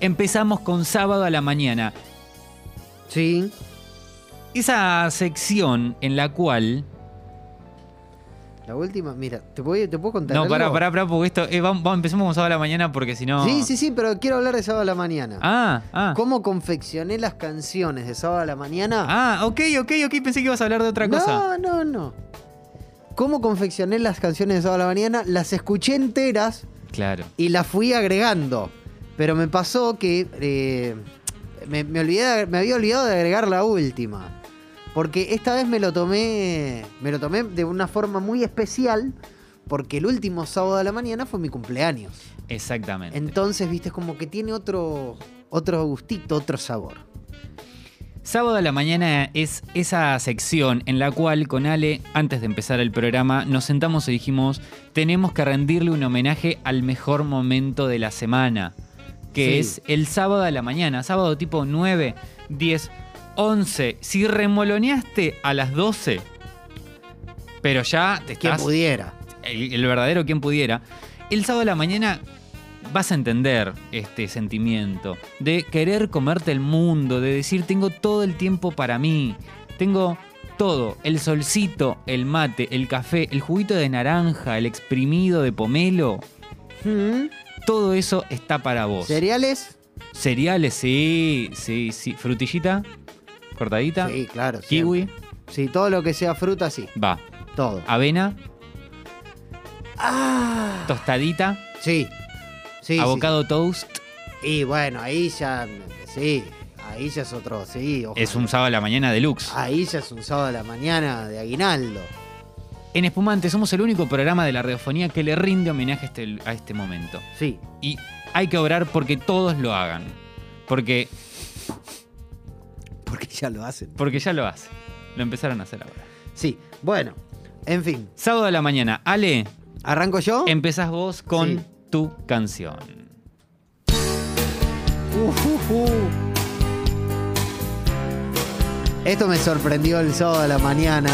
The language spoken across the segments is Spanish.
empezamos con sábado a la mañana. Sí. Esa sección en la cual. La última, mira, ¿te puedo, te puedo contar No, algo? pará, pará, pará, porque esto. eh, vamos, vamos, empecemos con sábado a la mañana porque si no. Sí, sí, sí, pero quiero hablar de sábado a la mañana. Ah, ah. ¿Cómo confeccioné las canciones de sábado a la mañana? Ah, ok, ok, ok. Pensé que ibas a hablar de otra cosa. No, no, no. ¿Cómo confeccioné las canciones de sábado a la mañana? Las escuché enteras Claro. y las fui agregando. Pero me pasó que eh, me, me olvidé de- me había olvidado de agregar la última. Porque esta vez me lo tomé. Me lo tomé de una forma muy especial. Porque el último sábado de la mañana fue mi cumpleaños. Exactamente. Entonces, viste, es como que tiene otro. otro gustito, otro sabor. Sábado a la mañana es esa sección en la cual con Ale, antes de empezar el programa, nos sentamos y dijimos, tenemos que rendirle un homenaje al mejor momento de la semana, que Sí. es el sábado a la mañana, sábado tipo 9, 10, 11. Si remoloneaste a las 12, pero ya te Quien estás... pudiera. el, el verdadero quien pudiera, el sábado a la mañana vas a entender este sentimiento de querer comerte el mundo, de decir tengo todo el tiempo para mí, tengo todo, el solcito, el mate, el café, el juguito de naranja, el exprimido de pomelo, Mm. Todo eso está para vos. ¿Cereales? Cereales, sí, sí, sí, frutillita, cortadita, Sí, claro. kiwi, siempre. Sí, todo lo que sea fruta, sí. va, Todo. avena, Ah. tostadita, Sí. Sí, sí, avocado toast. Y bueno, ahí ya. Sí. Ahí ya es otro. Sí. ojalá. Es un sábado a la mañana deluxe. Ahí ya es un sábado de la mañana de aguinaldo. En Espumante somos el único programa de la radiofonía que le rinde homenaje a este, a este momento. Sí. Y hay que obrar porque todos lo hagan. Porque, Porque ya lo hacen. porque ya lo hacen. Lo empezaron a hacer ahora. Sí. Bueno. En fin. Sábado a la mañana. Ale, ¿Arranco yo? empezás vos con Sí. tu canción. Uh, uh, uh. Esto me sorprendió el sábado de la mañana.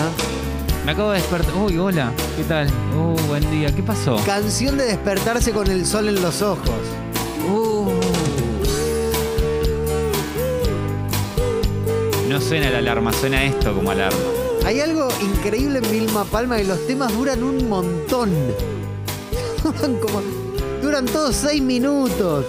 Me acabo de despertar. Uy, hola. ¿Qué tal? Uh, buen día. ¿Qué pasó? Canción de despertarse con el sol en los ojos. Uh. No suena la alarma, suena esto como alarma. Hay algo increíble en Vilma Palma que los temas duran un montón. Duran como. Duran todos seis minutos.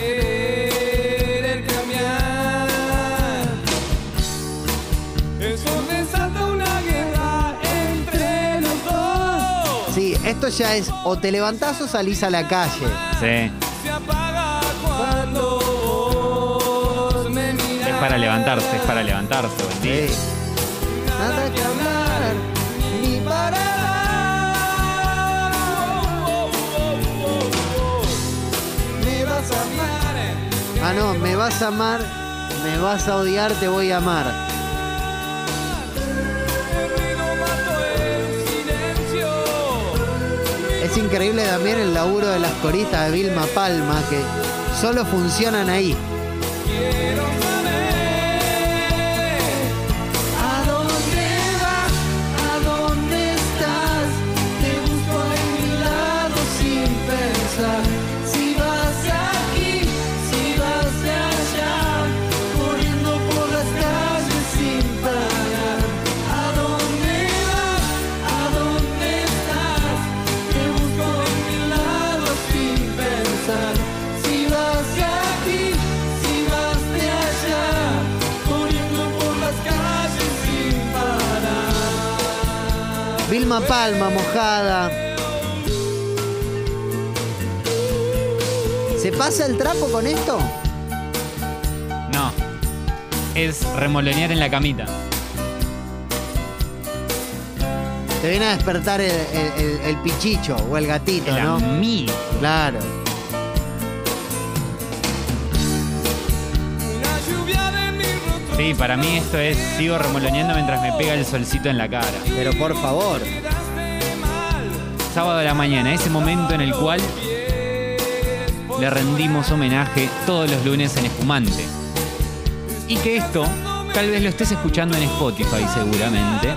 Querer cambiar. Eso desata una guerra entre los dos. Sí, esto ya es o te levantás o salís a la calle. Sí. Se apaga cuando vos me mirás. Es para levantarse, es para levantarse. Buen día. Sí. No, me vas a amar, me vas a odiar, te voy a amar. Es increíble también el laburo de las coristas de Vilma Palma que solo funcionan ahí. Palma, mojada. ¿Se pasa el trapo con esto? No. Es remolonear en la camita. Te viene a despertar el, el- el- el pichicho o el gatito, El ¿no? amigo. Claro. Sí, para mí esto es sigo remoloneando mientras me pega el solcito en la cara. Pero por favor. Sábado a la mañana, ese momento en el cual le rendimos homenaje todos los lunes en Espumante. Y que esto tal vez lo estés escuchando en Spotify seguramente.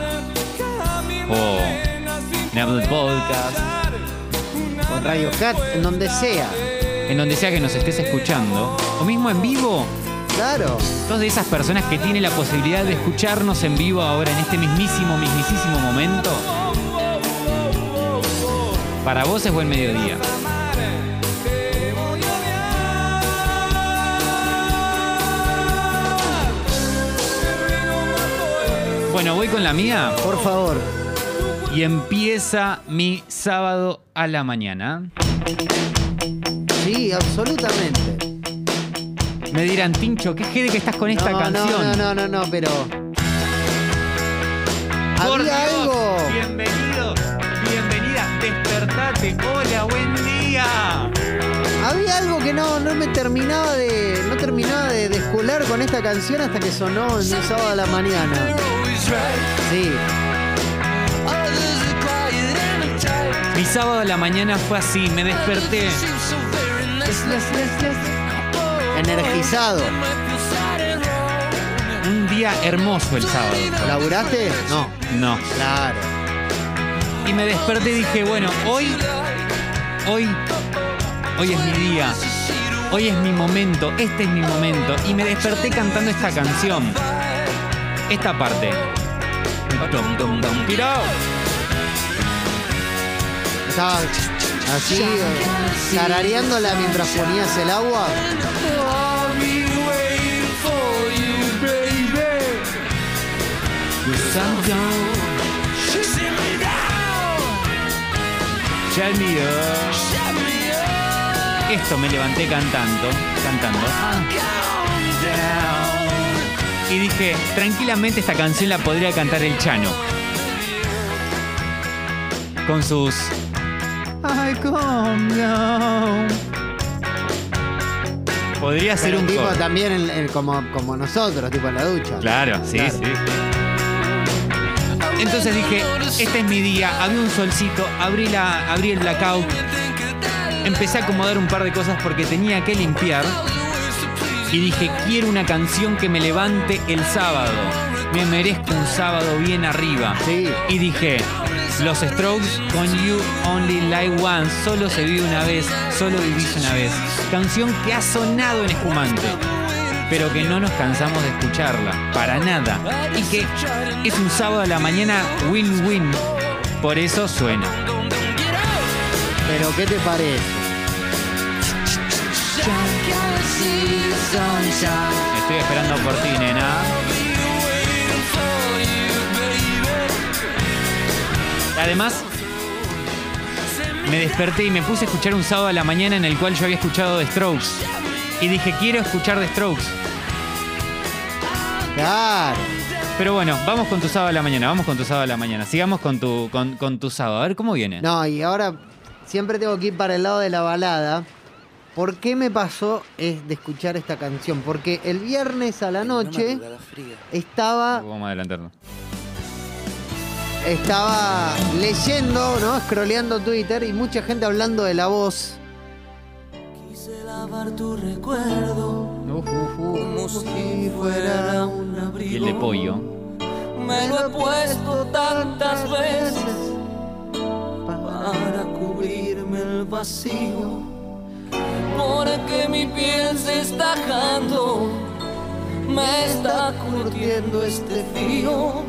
O en Apple Podcast, Con Radio Cat, en donde sea. en donde sea que nos estés escuchando. O mismo en vivo, Claro. Sos de esas personas que tienen la posibilidad de escucharnos en vivo ahora en este mismísimo, mismísimo momento. Para vos es buen mediodía. Bueno, voy con la mía Por favor. y empieza mi sábado a la mañana. Sí, absolutamente. Me dirán, Tincho, ¿qué jede que estás con esta no, canción? No, no, no, no, no, pero. Por Había Dios, algo. Bienvenido, despertate. Hola, buen día. Había algo que no, no me terminaba de. No terminaba de descolar con esta canción hasta que sonó en el sábado a la mañana. Sí. Mi sábado a la mañana fue así, me desperté. Energizado. Un día hermoso el sábado. ¿Laburaste? No. No. Claro. Y me desperté y dije, bueno, hoy, hoy, hoy es mi día. Hoy es mi momento, este es mi momento. Y me desperté cantando esta canción. Esta parte. Estaba así, eh, tarareándola mientras ponías el agua. Shut me up. Esto me levanté cantando, cantando. Y dije, tranquilamente esta canción la podría cantar el Chano. Con sus I come down. Podría ser un tipo también en- en- como, como nosotros, tipo en la ducha. Claro, sí, Claro. sí. Entonces dije, este es mi día, había un solcito, abrí la, abrí el blackout, empecé a acomodar un par de cosas porque tenía que limpiar y dije, quiero una canción que me levante el sábado. Me merezco un sábado bien arriba. Sí. Y dije, los Strokes con You Only Like Once, solo se vive una vez, solo vivís una vez. Canción que ha sonado en espumante, pero que no nos cansamos de escucharla, para nada. Y que es un sábado a la mañana win-win, por eso suena. Pero ¿qué te parece? Estoy esperando por ti, nena. Además, me desperté y me puse a escuchar un sábado a la mañana en el cual yo había escuchado The Strokes. Y dije, quiero escuchar The Strokes. Claro. Pero bueno, vamos con tu sábado a la mañana, vamos con tu sábado a la mañana. Sigamos con tu, con, con tu sábado. A ver cómo viene. No, y ahora siempre tengo que ir para el lado de la balada. ¿Por qué me pasó es de escuchar esta canción? Porque el viernes a la noche estaba, Vamos a adelantarlo. estaba leyendo, ¿no? Scrolleando Twitter y mucha gente hablando de la voz. Tu recuerdo como si fuera un abrigo. Y el de pollo. Me lo he puesto tantas veces para cubrirme el vacío. Porque mi piel se está ajando, me está curtiendo este frío.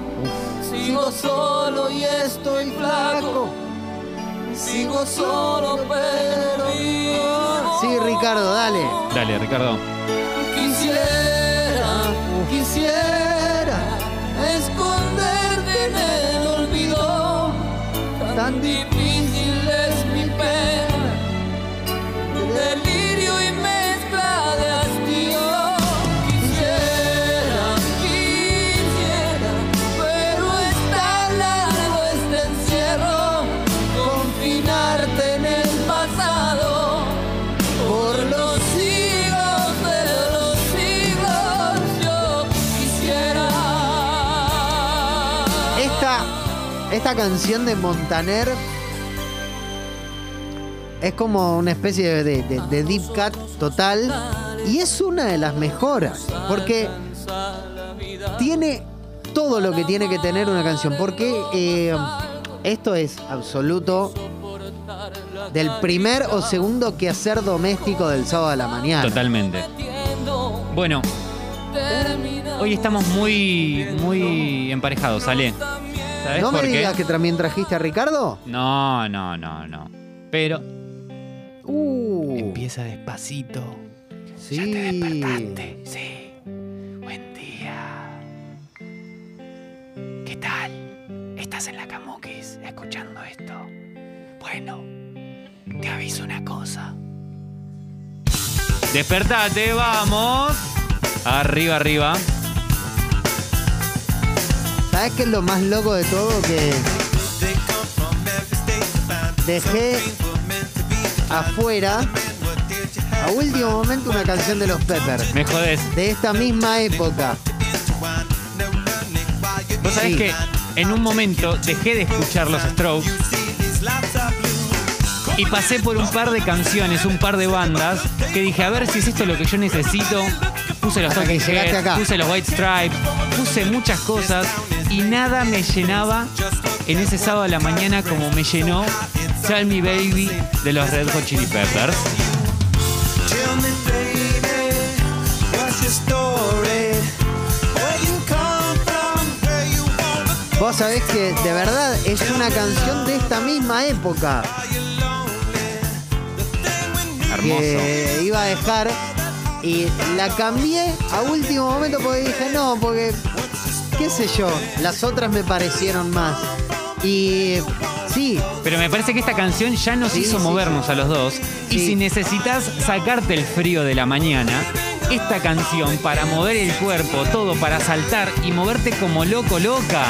Sigo solo y estoy flaco. Sigo solo pero. Sí, Ricardo, dale. Dale, Ricardo. Quisiera, quisiera esconderte en el olvido. Tan difícil Esta, canción de Montaner Es como una especie de deep cut total. Y es una de las mejoras. Porque tiene todo lo que tiene que tener una canción. Porque eh, esto es absoluto del primer o segundo quehacer doméstico del sábado a la mañana. Totalmente. Bueno, hoy estamos muy, muy emparejados, Ale. ¿Sabes No me por qué? digas que también trajiste a Ricardo. No, no, no, no. Pero Uh, empieza despacito. sí. Sí. Buen día. ¿Qué tal? ¿Estás en la Camuquis escuchando esto? Bueno, te aviso una cosa. Despertate, vamos. Arriba, arriba. ¿Sabes qué es lo más loco de todo? Que dejé afuera a último momento una canción de los Peppers. Me jodés. De esta misma época. Vos sabés Sí. que en un momento dejé de escuchar los Strokes y pasé por un par de canciones, un par de bandas, que dije, a ver si es esto lo que yo necesito. Puse los Hasta Talking Heads, puse los White Stripes, puse muchas cosas y nada me llenaba en ese sábado a la mañana como me llenó Tell Me Baby de los Red Hot Chili Peppers. Vos sabés que de verdad es una canción de esta misma época. Hermoso. que iba a dejar y la cambié a último momento porque dije no, porque qué sé yo, las otras me parecieron más. Y sí, Pero me parece que esta canción ya nos Sí, hizo sí, movernos a los dos. Y si necesitas sacarte el frío de la mañana, esta canción para mover el cuerpo, todo para saltar y moverte como loco, loca.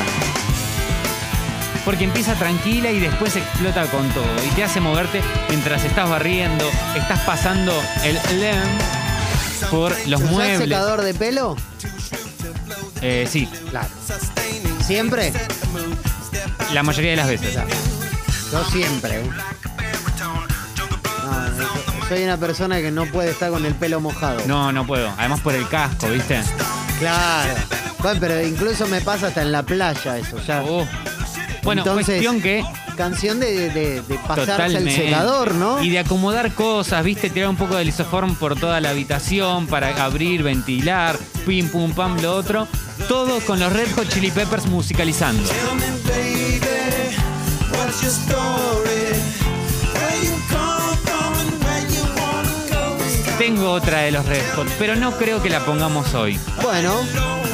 Porque empieza tranquila y después explota con todo. Y te hace moverte mientras estás barriendo, estás pasando el lem por los ¿usás muebles. secador de pelo? Eh, sí, Claro. ¿Siempre? la mayoría de las veces. Yo siempre. que soy una persona que no puede estar con el pelo mojado. No, no puedo. Además por el casco, ¿viste? Claro. Bueno, pero incluso me pasa hasta en la playa eso, ya. Uh. Bueno, Entonces, cuestión que Canción de, de- de pasarse Totalmente. el secador, ¿no? Y de acomodar cosas, viste, tirar un poco de lisoform por toda la habitación para abrir, ventilar, pim, pum, pam, lo otro. Todo con los Red Hot Chili Peppers musicalizando. Tengo otra de los Red Hot, pero no creo que la pongamos hoy. Bueno,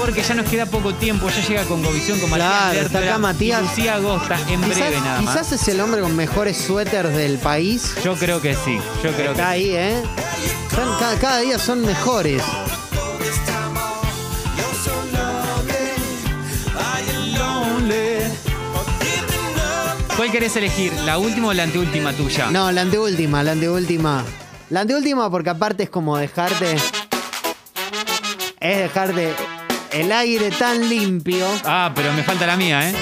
Porque ya nos queda poco tiempo, ya llega con Govisión, con Matías Claro, está Lertora acá Matías. y Lucía Agosta en quizás, breve nada más. quizás es el hombre con mejores suéteres del país. Yo creo que sí, yo creo que Está ahí, ¿eh? Cada, cada día son mejores. ¿Cuál querés elegir? ¿La última o la anteúltima tuya? No, la anteúltima, la anteúltima. La anteúltima porque aparte es como dejarte... Es dejarte el aire tan limpio. Ah, pero me falta la mía, ¿eh?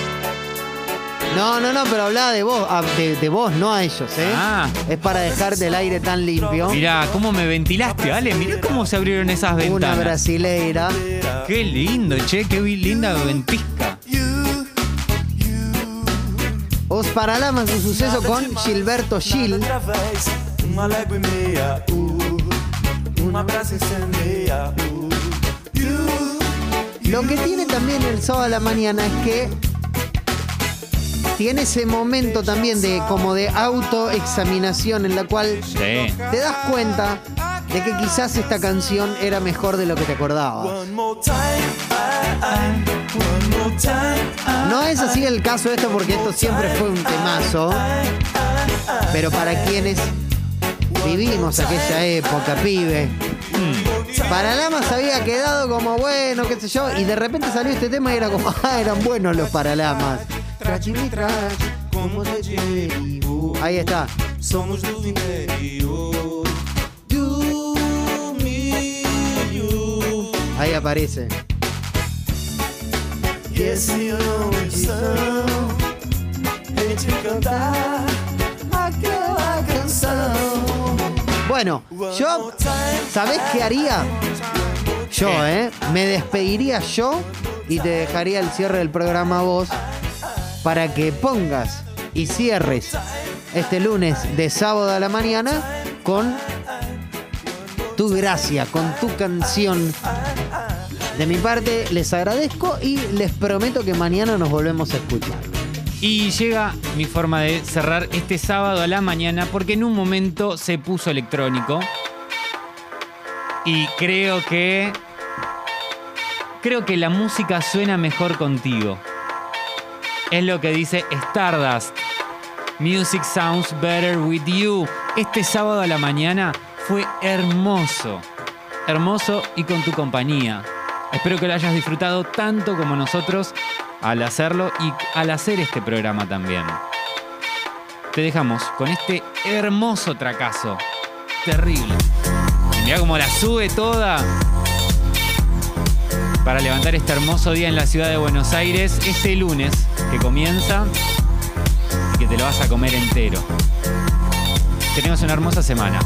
No, no, no, pero hablaba de vos, ah, de, de vos, no a ellos, ¿eh? Ah. Es para dejarte el aire tan limpio. Mirá, cómo me ventilaste, Ale. Mirá cómo se abrieron esas Una ventanas. brasileira. Qué lindo, che, qué linda ventisca. Os Paralamas de suceso con Gilberto Gil. através, uma légua Lo que tiene también el sábado a la mañana es que tiene ese momento también de como de autoexaminación en la cual Sí. te das cuenta de que quizás esta canción era mejor de lo que te acordabas. No es así el caso de esto porque esto siempre fue un temazo, pero para quienes vivimos aquella época, pibe, Paralamas había quedado como bueno, qué sé yo, y de repente salió este tema y era como, ah, eran buenos los Paralamas. Ahí está. somos do interior. Ahí aparece. e esse cantar Bueno, yo, ¿sabés qué haría? Yo, ¿eh? Me despediría yo y te dejaría el cierre del programa a vos para que pongas y cierres este lunes de sábado a la mañana con tu gracia, con tu canción. De mi parte, les agradezco y les prometo que mañana nos volvemos a escuchar. Y llega mi forma de cerrar este sábado a la mañana porque en un momento se puso electrónico. Y creo que. Creo que la música suena mejor contigo. Es lo que dice Stardust. Music sounds better with you. Este sábado a la mañana fue hermoso. Hermoso y con tu compañía. Espero que lo hayas disfrutado tanto como nosotros al hacerlo y al hacer este programa también. Te dejamos con este hermoso tracazo. Terrible. Y Mirá cómo la sube toda. Para levantar este hermoso día en la ciudad de Buenos Aires, este lunes que comienza y que te lo vas a comer entero. Tengas una hermosa semana.